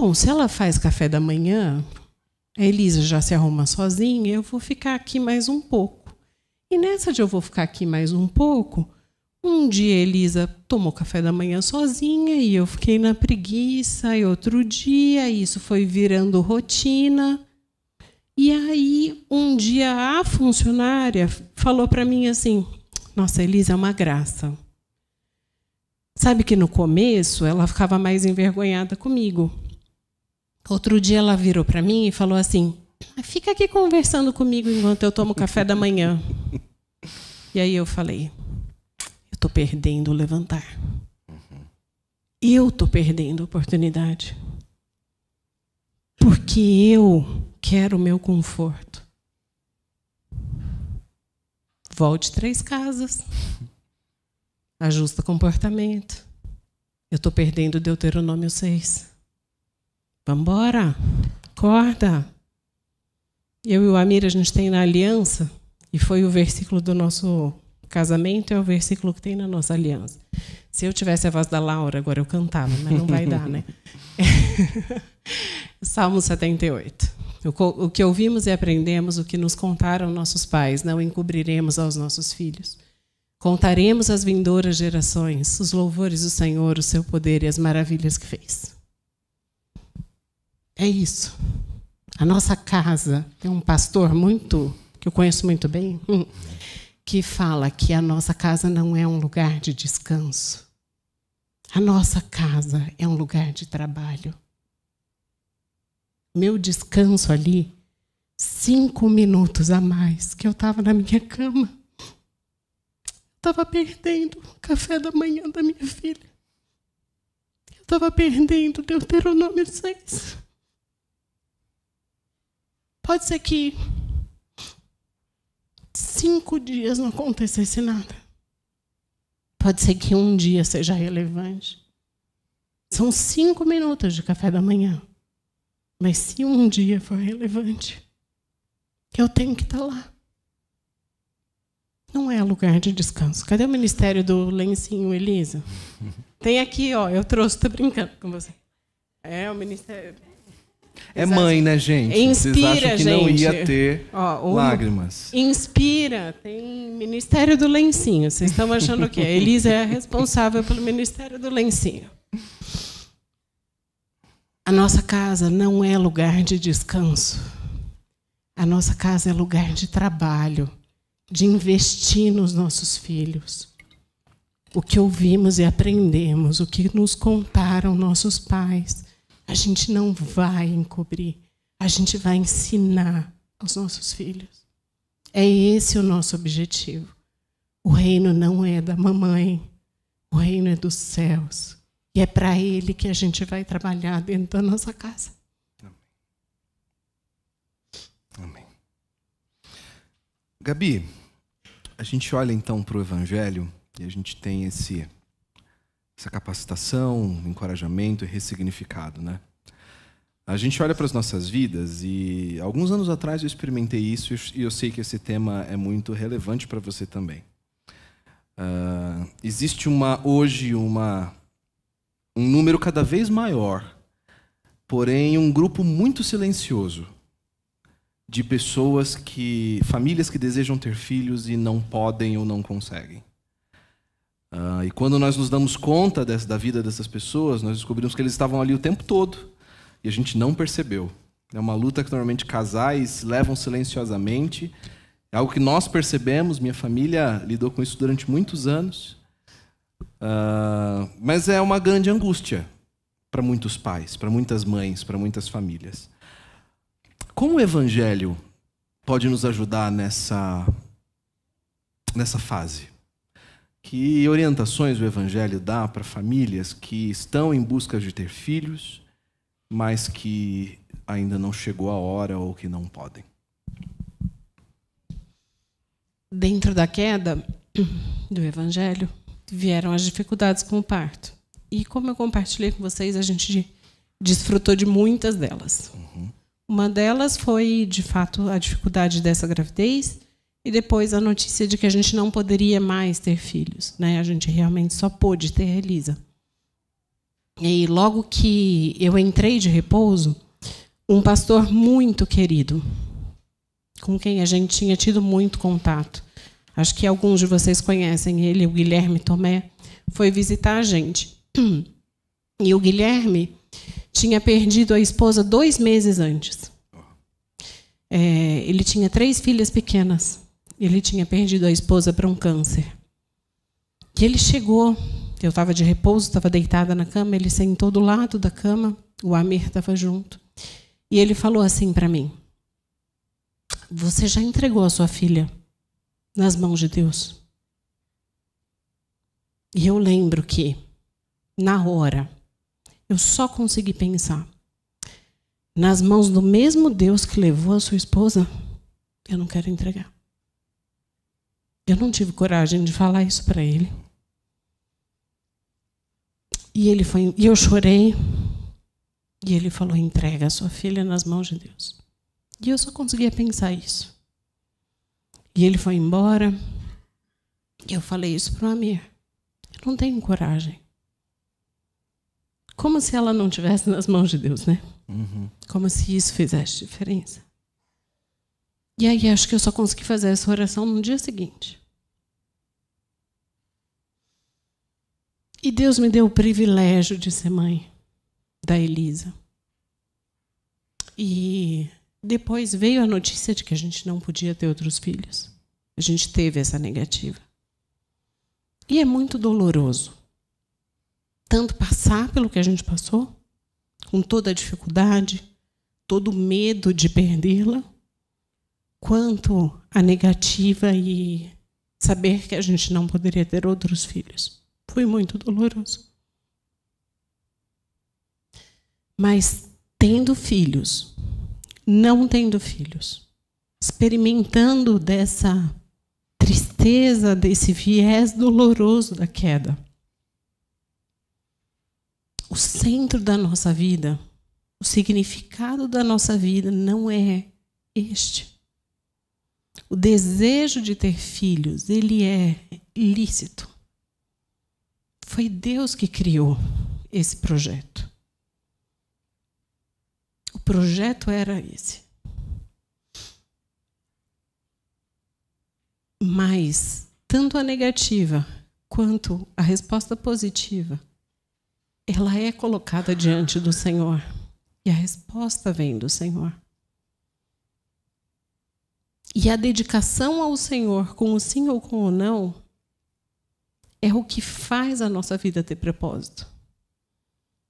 Bom, se ela faz café da manhã, a Elisa já se arruma sozinha, eu vou ficar aqui mais um pouco. E nessa de eu vou ficar aqui mais um pouco, um dia a Elisa tomou café da manhã sozinha e eu fiquei na preguiça, e outro dia isso foi virando rotina. E aí, um dia a funcionária falou para mim assim: Nossa, Elisa é uma graça. Sabe que no começo ela ficava mais envergonhada comigo. Outro dia ela virou para mim e falou assim: fica aqui conversando comigo enquanto eu tomo café da manhã. E aí eu falei: eu estou perdendo o levantar. Eu estou perdendo a oportunidade. Porque eu quero o meu conforto. Volte três casas. Ajusta comportamento. Eu estou perdendo Deuteronômio 6. Vamos embora. Acorda. Eu e o Amir, a gente tem na aliança, e foi o versículo do nosso Casamento é o versículo que tem na nossa aliança. Se eu tivesse a voz da Laura, agora eu cantava, mas não vai dar, né? Salmo 78. O que ouvimos e aprendemos, o que nos contaram nossos pais, não encobriremos aos nossos filhos. Contaremos às vindouras gerações os louvores do Senhor, o seu poder e as maravilhas que fez. É isso. A nossa casa tem um pastor muito que eu conheço muito bem, hum, que fala que a nossa casa não é um lugar de descanso. A nossa casa é um lugar de trabalho. Meu descanso ali, cinco minutos a mais que eu estava na minha cama. Estava perdendo o café da manhã da minha filha. Eu estava perdendo Deuteronômio 6. Pode ser que cinco dias não acontecesse nada. Pode ser que um dia seja relevante. São cinco minutos de café da manhã. Mas se um dia for relevante, eu tenho que estar lá. Não é lugar de descanso. Cadê o ministério do lencinho, Elisa? Tem aqui, ó. Eu trouxe, estou brincando com você. É o ministério. É mãe, né, gente? Inspira, Vocês acham que gente. não ia ter Ó, lágrimas. Inspira, tem Ministério do Lencinho. Vocês estão achando o quê? A Elisa é a responsável pelo Ministério do Lencinho. A nossa casa não é lugar de descanso. A nossa casa é lugar de trabalho, de investir nos nossos filhos. O que ouvimos e aprendemos, o que nos contaram nossos pais, a gente não vai encobrir, a gente vai ensinar aos nossos filhos. É esse o nosso objetivo. O reino não é da mamãe, o reino é dos céus. E é para ele que a gente vai trabalhar dentro da nossa casa. Amém. Gabi, a gente olha então para o Evangelho e a gente tem esse, essa capacitação, encorajamento e ressignificado, né? A gente olha para as nossas vidas e alguns anos atrás eu experimentei isso e eu sei que esse tema é muito relevante para você também. Ah, existe uma hoje uma um número cada vez maior, porém um grupo muito silencioso de pessoas que. famílias que desejam ter filhos e não podem ou não conseguem. Ah, e quando nós nos damos conta dessa, da vida dessas pessoas, nós descobrimos que eles estavam ali o tempo todo e a gente não percebeu. É uma luta que normalmente casais levam silenciosamente. É algo que nós percebemos, minha família lidou com isso durante muitos anos. Ah, mas é uma grande angústia para muitos pais, para muitas mães, para muitas famílias. Como o evangelho pode nos ajudar nessa nessa fase? Que orientações o evangelho dá para famílias que estão em busca de ter filhos, mas que ainda não chegou a hora ou que não podem? Dentro da queda do evangelho, vieram as dificuldades com o parto. E como eu compartilhei com vocês, a gente desfrutou de muitas delas. Uma delas foi, de fato, a dificuldade dessa gravidez e depois a notícia de que a gente não poderia mais ter filhos. Né? A gente realmente só pôde ter Elisa. E logo que eu entrei de repouso, um pastor muito querido, com quem a gente tinha tido muito contato, acho que alguns de vocês conhecem ele, o Guilherme Tomé, foi visitar a gente. E o Guilherme tinha perdido a esposa dois meses antes. É, ele tinha três filhas pequenas. Ele tinha perdido a esposa para um câncer. E ele chegou, eu estava de repouso, estava deitada na cama, ele sentou do lado da cama, o Amir estava junto. E ele falou assim para mim: Você já entregou a sua filha nas mãos de Deus? E eu lembro que, na hora, eu só consegui pensar: nas mãos do mesmo Deus que levou a sua esposa, eu não quero entregar. Eu não tive coragem de falar isso para ele. E ele foi, e eu chorei. E ele falou: entrega a sua filha nas mãos de Deus. E eu só conseguia pensar isso. E ele foi embora. Eu falei isso para o Amir. Eu não tenho coragem. Como se ela não tivesse nas mãos de Deus, né? Uhum. Como se isso fizesse diferença. E aí acho que eu só consegui fazer essa oração no dia seguinte. E Deus me deu o privilégio de ser mãe da Elisa. E depois veio a notícia de que a gente não podia ter outros filhos. A gente teve essa negativa. E é muito doloroso. Tanto passar pelo que a gente passou, com toda a dificuldade, todo o medo de perdê-la, quanto a negativa e saber que a gente não poderia ter outros filhos. Foi muito doloroso. Mas tendo filhos, não tendo filhos, experimentando dessa tristeza, desse viés doloroso da queda. O centro da nossa vida, o significado da nossa vida não é este. O desejo de ter filhos, ele é lícito. Foi Deus que criou esse projeto. O projeto era esse. Mas, tanto a negativa quanto a resposta positiva, ela é colocada diante do Senhor. E a resposta vem do Senhor. E a dedicação ao Senhor, com o sim ou com o não, é o que faz a nossa vida ter propósito.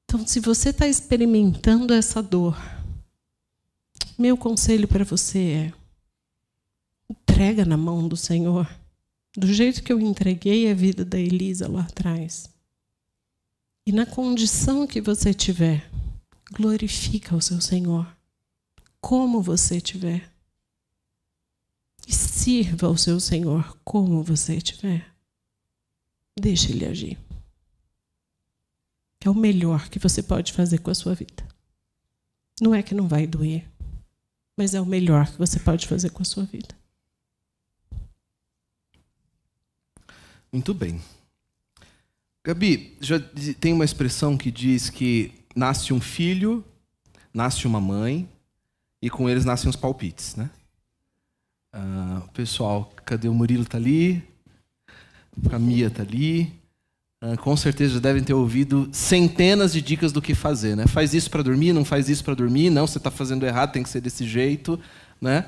Então, se você está experimentando essa dor, meu conselho para você é: entrega na mão do Senhor, do jeito que eu entreguei a vida da Elisa lá atrás. E na condição que você tiver, glorifica o seu Senhor, como você tiver. E sirva o seu Senhor como você tiver. Deixe ele agir. É o melhor que você pode fazer com a sua vida. Não é que não vai doer, mas é o melhor que você pode fazer com a sua vida. Muito bem. Gabi, já tem uma expressão que diz que nasce um filho, nasce uma mãe, e com eles nascem os palpites, né? Uh, pessoal, cadê o Murilo? Tá ali. A Mia tá ali. Uh, com certeza já devem ter ouvido centenas de dicas do que fazer, né? Faz isso para dormir, não faz isso para dormir, não, você está fazendo errado, tem que ser desse jeito, né?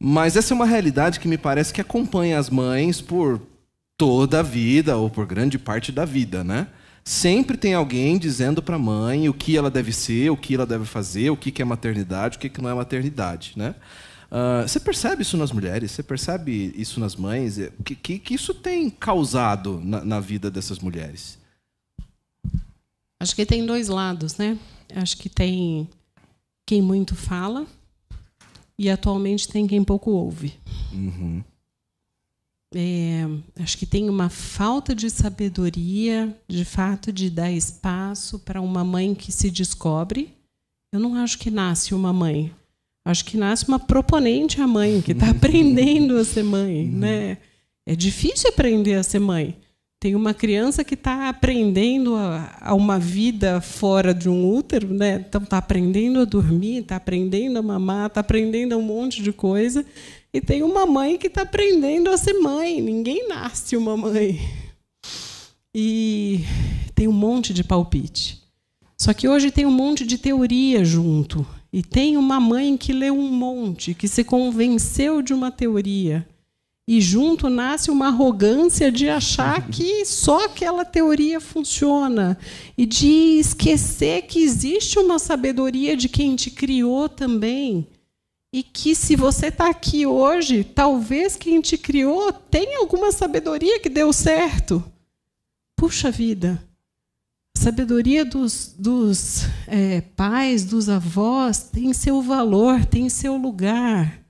Mas essa é uma realidade que me parece que acompanha as mães por toda a vida ou por grande parte da vida, né? Sempre tem alguém dizendo para a mãe o que ela deve ser, o que ela deve fazer, o que é maternidade, o que não é maternidade, né? Uh, você percebe isso nas mulheres? Você percebe isso nas mães? O que, que, que, isso tem causado na, na, vida dessas mulheres? Acho que tem dois lados, né? Acho que tem quem muito fala e atualmente tem quem pouco ouve. Uhum. É, acho que tem uma falta de sabedoria, de fato, de dar espaço para uma mãe que se descobre. Eu não acho que nasce uma mãe. Acho que nasce uma proponente a mãe, que está aprendendo a ser mãe. Né? É difícil aprender a ser mãe. Tem uma criança que está aprendendo a, a, uma vida fora de um útero, né? então está aprendendo a dormir, está aprendendo a mamar, está aprendendo um monte de coisa. E tem uma mãe que está aprendendo a ser mãe. Ninguém nasce uma mãe. E tem um monte de palpite. Só que hoje tem um monte de teoria junto. E tem uma mãe que leu um monte, que se convenceu de uma teoria. E junto nasce uma arrogância de achar que só aquela teoria funciona. E de esquecer que existe uma sabedoria de quem te criou também. E que se você está aqui hoje, talvez quem te criou tenha alguma sabedoria que deu certo. Puxa vida, sabedoria dos, dos é, pais, dos avós, tem seu valor, tem seu lugar.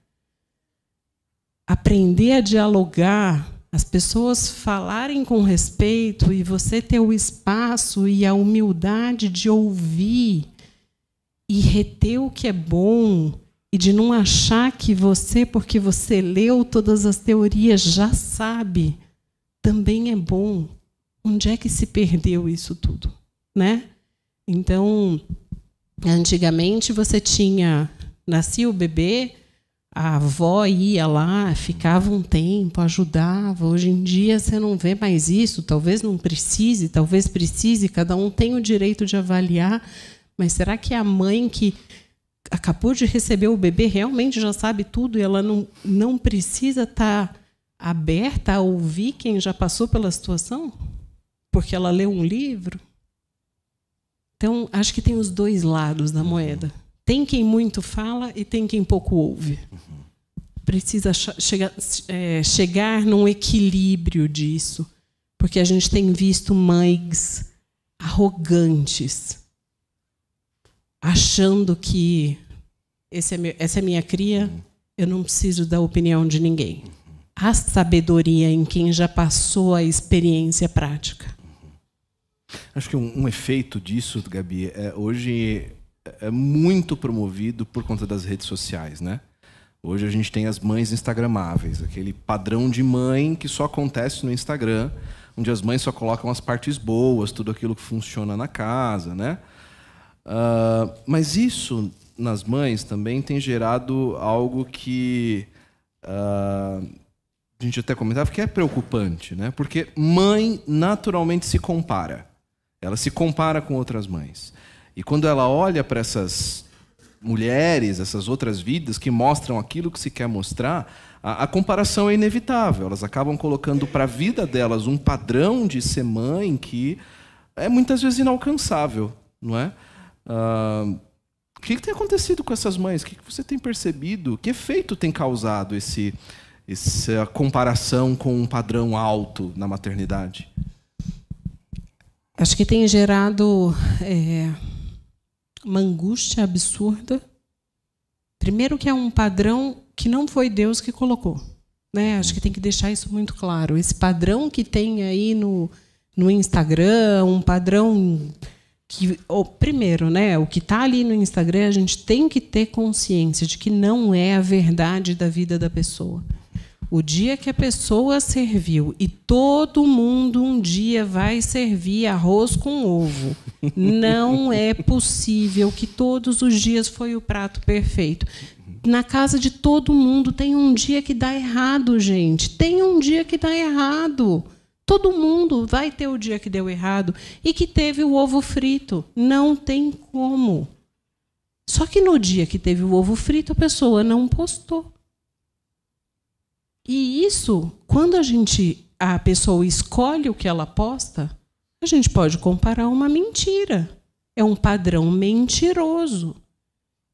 Aprender a dialogar, as pessoas falarem com respeito e você ter o espaço e a humildade de ouvir e reter o que é bom e de não achar que você, porque você leu todas as teorias, já sabe também é bom. Onde é que se perdeu isso tudo, né? Então, antigamente você tinha nascia o bebê, a avó ia lá, ficava um tempo, ajudava. Hoje em dia você não vê mais isso, talvez não precise, talvez precise, cada um tem o direito de avaliar, mas será que a mãe que acabou de receber o bebê realmente já sabe tudo e ela não, não precisa estar tá aberta a ouvir quem já passou pela situação? Porque ela leu um livro? Então, acho que tem os dois lados da moeda. Tem quem muito fala e tem quem pouco ouve. Precisa chegar, é, chegar num equilíbrio disso, porque a gente tem visto mães arrogantes, achando que esse é meu, essa é minha cria, eu não preciso da opinião de ninguém. Há sabedoria em quem já passou a experiência prática. Acho que um, um efeito disso, Gabi, é hoje é muito promovido por conta das redes sociais, né? Hoje a gente tem as mães instagramáveis, aquele padrão de mãe que só acontece no Instagram, onde as mães só colocam as partes boas, tudo aquilo que funciona na casa, né? Uh, mas isso nas mães também tem gerado algo que uh, a gente até comentava que é preocupante, né? Porque mãe naturalmente se compara, ela se compara com outras mães. E quando ela olha para essas mulheres, essas outras vidas que mostram aquilo que se quer mostrar, a, a comparação é inevitável. Elas acabam colocando para a vida delas um padrão de ser mãe que é muitas vezes inalcançável, não é? Uh, o que, que, tem acontecido com essas mães? O que, que você tem percebido? Que efeito tem causado esse, essa comparação com um padrão alto na maternidade? Acho que tem gerado é uma angústia absurda. Primeiro que é um padrão que não foi Deus que colocou. Né? Acho que tem que deixar isso muito claro. Esse padrão que tem aí no, no Instagram, um padrão que, oh, primeiro, né, o que está ali no Instagram, a gente tem que ter consciência de que não é a verdade da vida da pessoa. O dia que a pessoa serviu e todo mundo um dia vai servir arroz com ovo. Não é possível que todos os dias foi o prato perfeito. Na casa de todo mundo tem um dia que dá errado, gente. Tem um dia que dá errado. Todo mundo vai ter o dia que deu errado e que teve o ovo frito. Não tem como. Só que no dia que teve o ovo frito, a pessoa não postou. E isso, quando a gente a pessoa escolhe o que ela posta, a gente pode comparar uma mentira. É um padrão mentiroso.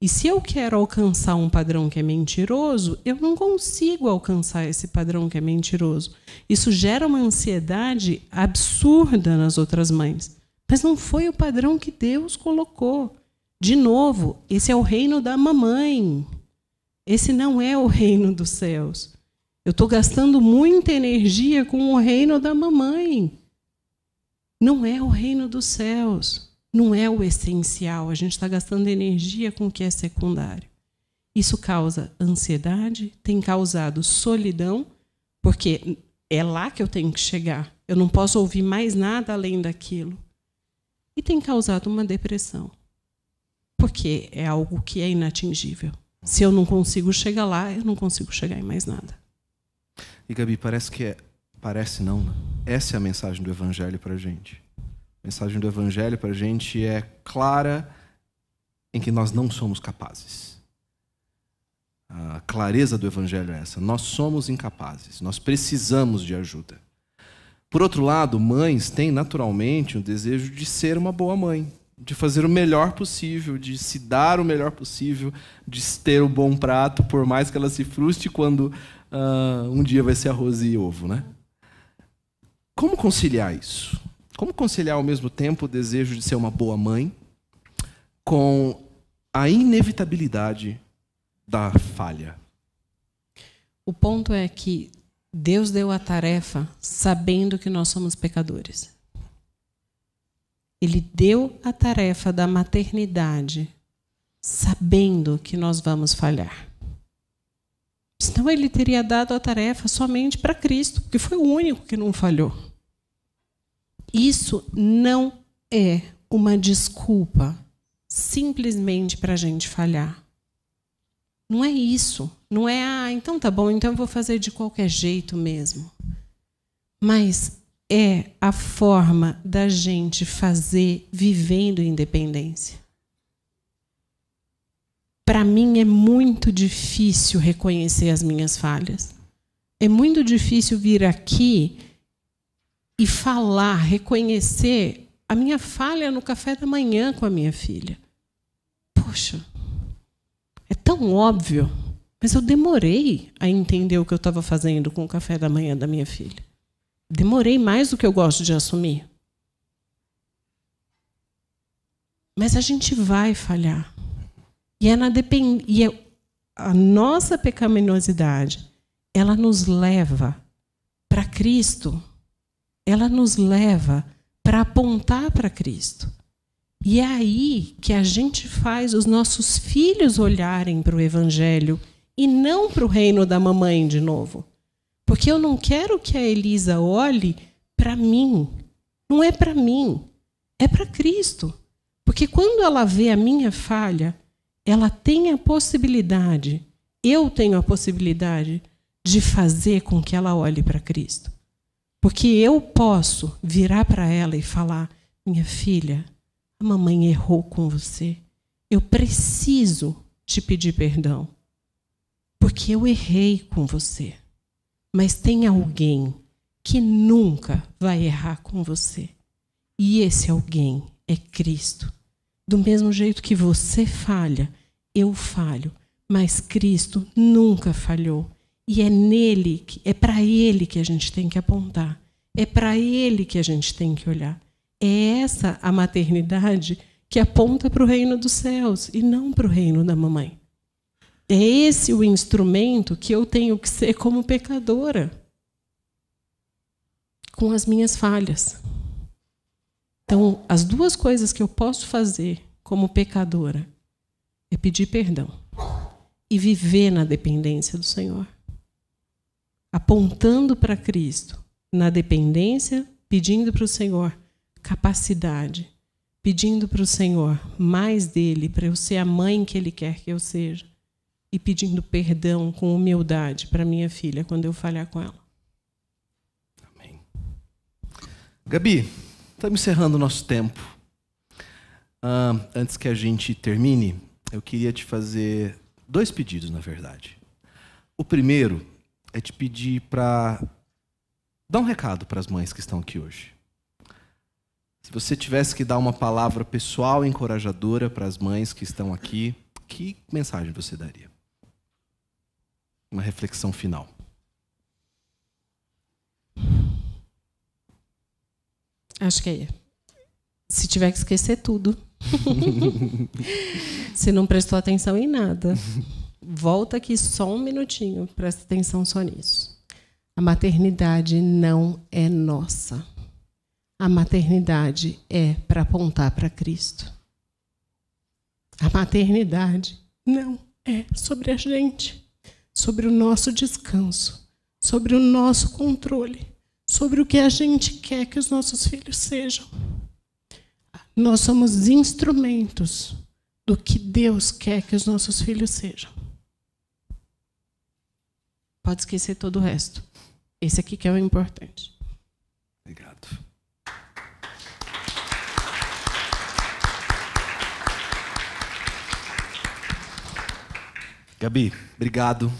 E se eu quero alcançar um padrão que é mentiroso, eu não consigo alcançar esse padrão que é mentiroso. Isso gera uma ansiedade absurda nas outras mães. Mas não foi o padrão que Deus colocou. De novo, esse é o reino da mamãe. Esse não é o reino dos céus. Eu estou gastando muita energia com o reino da mamãe. Não é o reino dos céus. Não é o essencial. A gente está gastando energia com o que é secundário. Isso causa ansiedade, tem causado solidão, porque é lá que eu tenho que chegar. Eu não posso ouvir mais nada além daquilo. E tem causado uma depressão, porque é algo que é inatingível. Se eu não consigo chegar lá, eu não consigo chegar em mais nada. E Gabi, parece que é. Parece não, né? Essa é a mensagem do Evangelho para a gente. A mensagem do Evangelho para a gente é clara em que nós não somos capazes. A clareza do Evangelho é essa. Nós somos incapazes, nós precisamos de ajuda. Por outro lado, mães têm naturalmente o desejo de ser uma boa mãe, de fazer o melhor possível, de se dar o melhor possível, de ter o bom prato, por mais que ela se frustre quando uh, um dia vai ser arroz e ovo, né? Como conciliar isso? Como conciliar ao mesmo tempo o desejo de ser uma boa mãe com a inevitabilidade da falha? O ponto é que Deus deu a tarefa sabendo que nós somos pecadores. Ele deu a tarefa da maternidade sabendo que nós vamos falhar. Senão ele teria dado a tarefa somente para Cristo, que foi o único que não falhou. Isso não é uma desculpa simplesmente para a gente falhar. Não é isso. Não é, ah, então tá bom, então eu vou fazer de qualquer jeito mesmo. Mas é a forma da gente fazer vivendo independência. Para mim é muito difícil reconhecer as minhas falhas. É muito difícil vir aqui e falar, reconhecer a minha falha no café da manhã com a minha filha. Poxa, é tão óbvio, mas eu demorei a entender o que eu estava fazendo com o café da manhã da minha filha. Demorei mais do que eu gosto de assumir. Mas a gente vai falhar. E é na depend... e é... a nossa pecaminosidade, ela nos leva para Cristo. Ela nos leva para apontar para Cristo. E é aí que a gente faz os nossos filhos olharem para o Evangelho e não para o reino da mamãe de novo. Porque eu não quero que a Elisa olhe para mim. Não é para mim, é para Cristo. Porque quando ela vê a minha falha, ela tem a possibilidade, eu tenho a possibilidade de fazer com que ela olhe para Cristo. Porque eu posso virar para ela e falar: minha filha, a mamãe errou com você. Eu preciso te pedir perdão. Porque eu errei com você. Mas tem alguém que nunca vai errar com você. E esse alguém é Cristo. Do mesmo jeito que você falha, eu falho, mas Cristo nunca falhou. E é nele, é para ele que a gente tem que apontar. É para ele que a gente tem que olhar. É essa a maternidade que aponta para o reino dos céus e não para o reino da mamãe. É esse o instrumento que eu tenho que ser como pecadora, com as minhas falhas. Então, as duas coisas que eu posso fazer como pecadora é pedir perdão e viver na dependência do Senhor, apontando para Cristo na dependência, pedindo para o Senhor capacidade, pedindo para o Senhor mais dele, para eu ser a mãe que ele quer que eu seja, e pedindo perdão com humildade para minha filha quando eu falhar com ela. Amém. Gabi, estamos encerrando o nosso tempo. Antes que a gente termine, eu queria te fazer dois pedidos, na verdade. O primeiro é te pedir para dar um recado para as mães que estão aqui hoje. Se você tivesse que dar uma palavra pessoal encorajadora para as mães que estão aqui, que mensagem você daria? Uma reflexão final. Acho que é. Se tiver que esquecer tudo. Se não prestou atenção em nada, volta aqui só um minutinho, presta atenção só nisso. A maternidade não é nossa a maternidade é para apontar para Cristo. A maternidade não é sobre a gente, sobre o nosso descanso, sobre o nosso controle, sobre o que a gente quer que os nossos filhos sejam. Nós somos instrumentos do que Deus quer que os nossos filhos sejam. Pode esquecer todo o resto. Esse aqui que é o importante. Obrigado. Gabi, obrigado.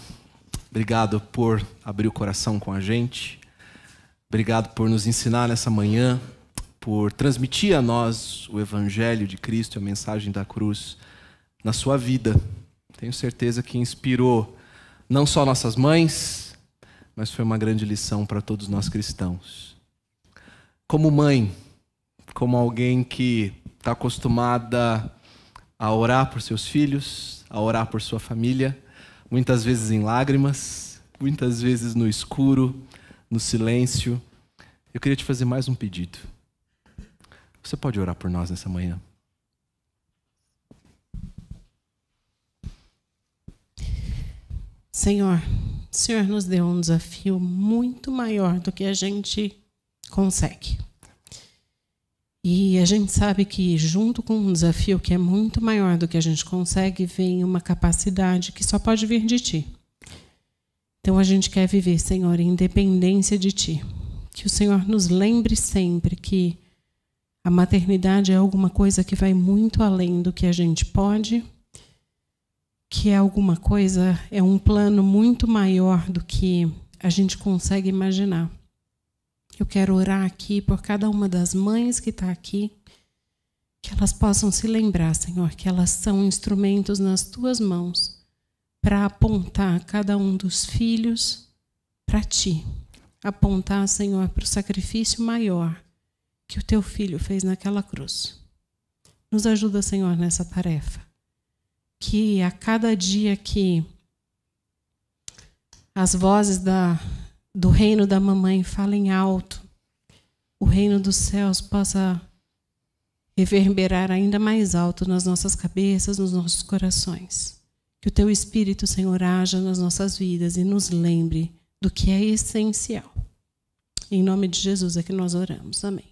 Obrigado por abrir o coração com a gente. Obrigado por nos ensinar nessa manhã, por transmitir a nós o Evangelho de Cristo, a mensagem da cruz na sua vida. Tenho certeza que inspirou não só nossas mães, mas foi uma grande lição para todos nós cristãos. Como mãe, como alguém que está acostumada a orar por seus filhos, a orar por sua família, muitas vezes em lágrimas, muitas vezes no escuro, no silêncio. Eu queria te fazer mais um pedido. Você pode orar por nós nessa manhã? Senhor, o Senhor nos deu um desafio muito maior do que a gente consegue. E a gente sabe que, junto com um desafio que é muito maior do que a gente consegue, vem uma capacidade que só pode vir de Ti. Então a gente quer viver, Senhor, em independência de Ti. Que o Senhor nos lembre sempre que a maternidade é alguma coisa que vai muito além do que a gente pode, que é alguma coisa, é um plano muito maior do que a gente consegue imaginar. Eu quero orar aqui por cada uma das mães que está aqui, que elas possam se lembrar, Senhor, que elas são instrumentos nas tuas mãos para apontar cada um dos filhos para ti. Apontar, Senhor, para o sacrifício maior que o teu filho fez naquela cruz. Nos ajuda, Senhor, nessa tarefa. Que a cada dia que as vozes da do reino da mamãe falem alto, o reino dos céus possa reverberar ainda mais alto nas nossas cabeças, nos nossos corações. Que o teu Espírito, Senhor, haja nas nossas vidas e nos lembre do que é essencial. Em nome de Jesus é que nós oramos. Amém.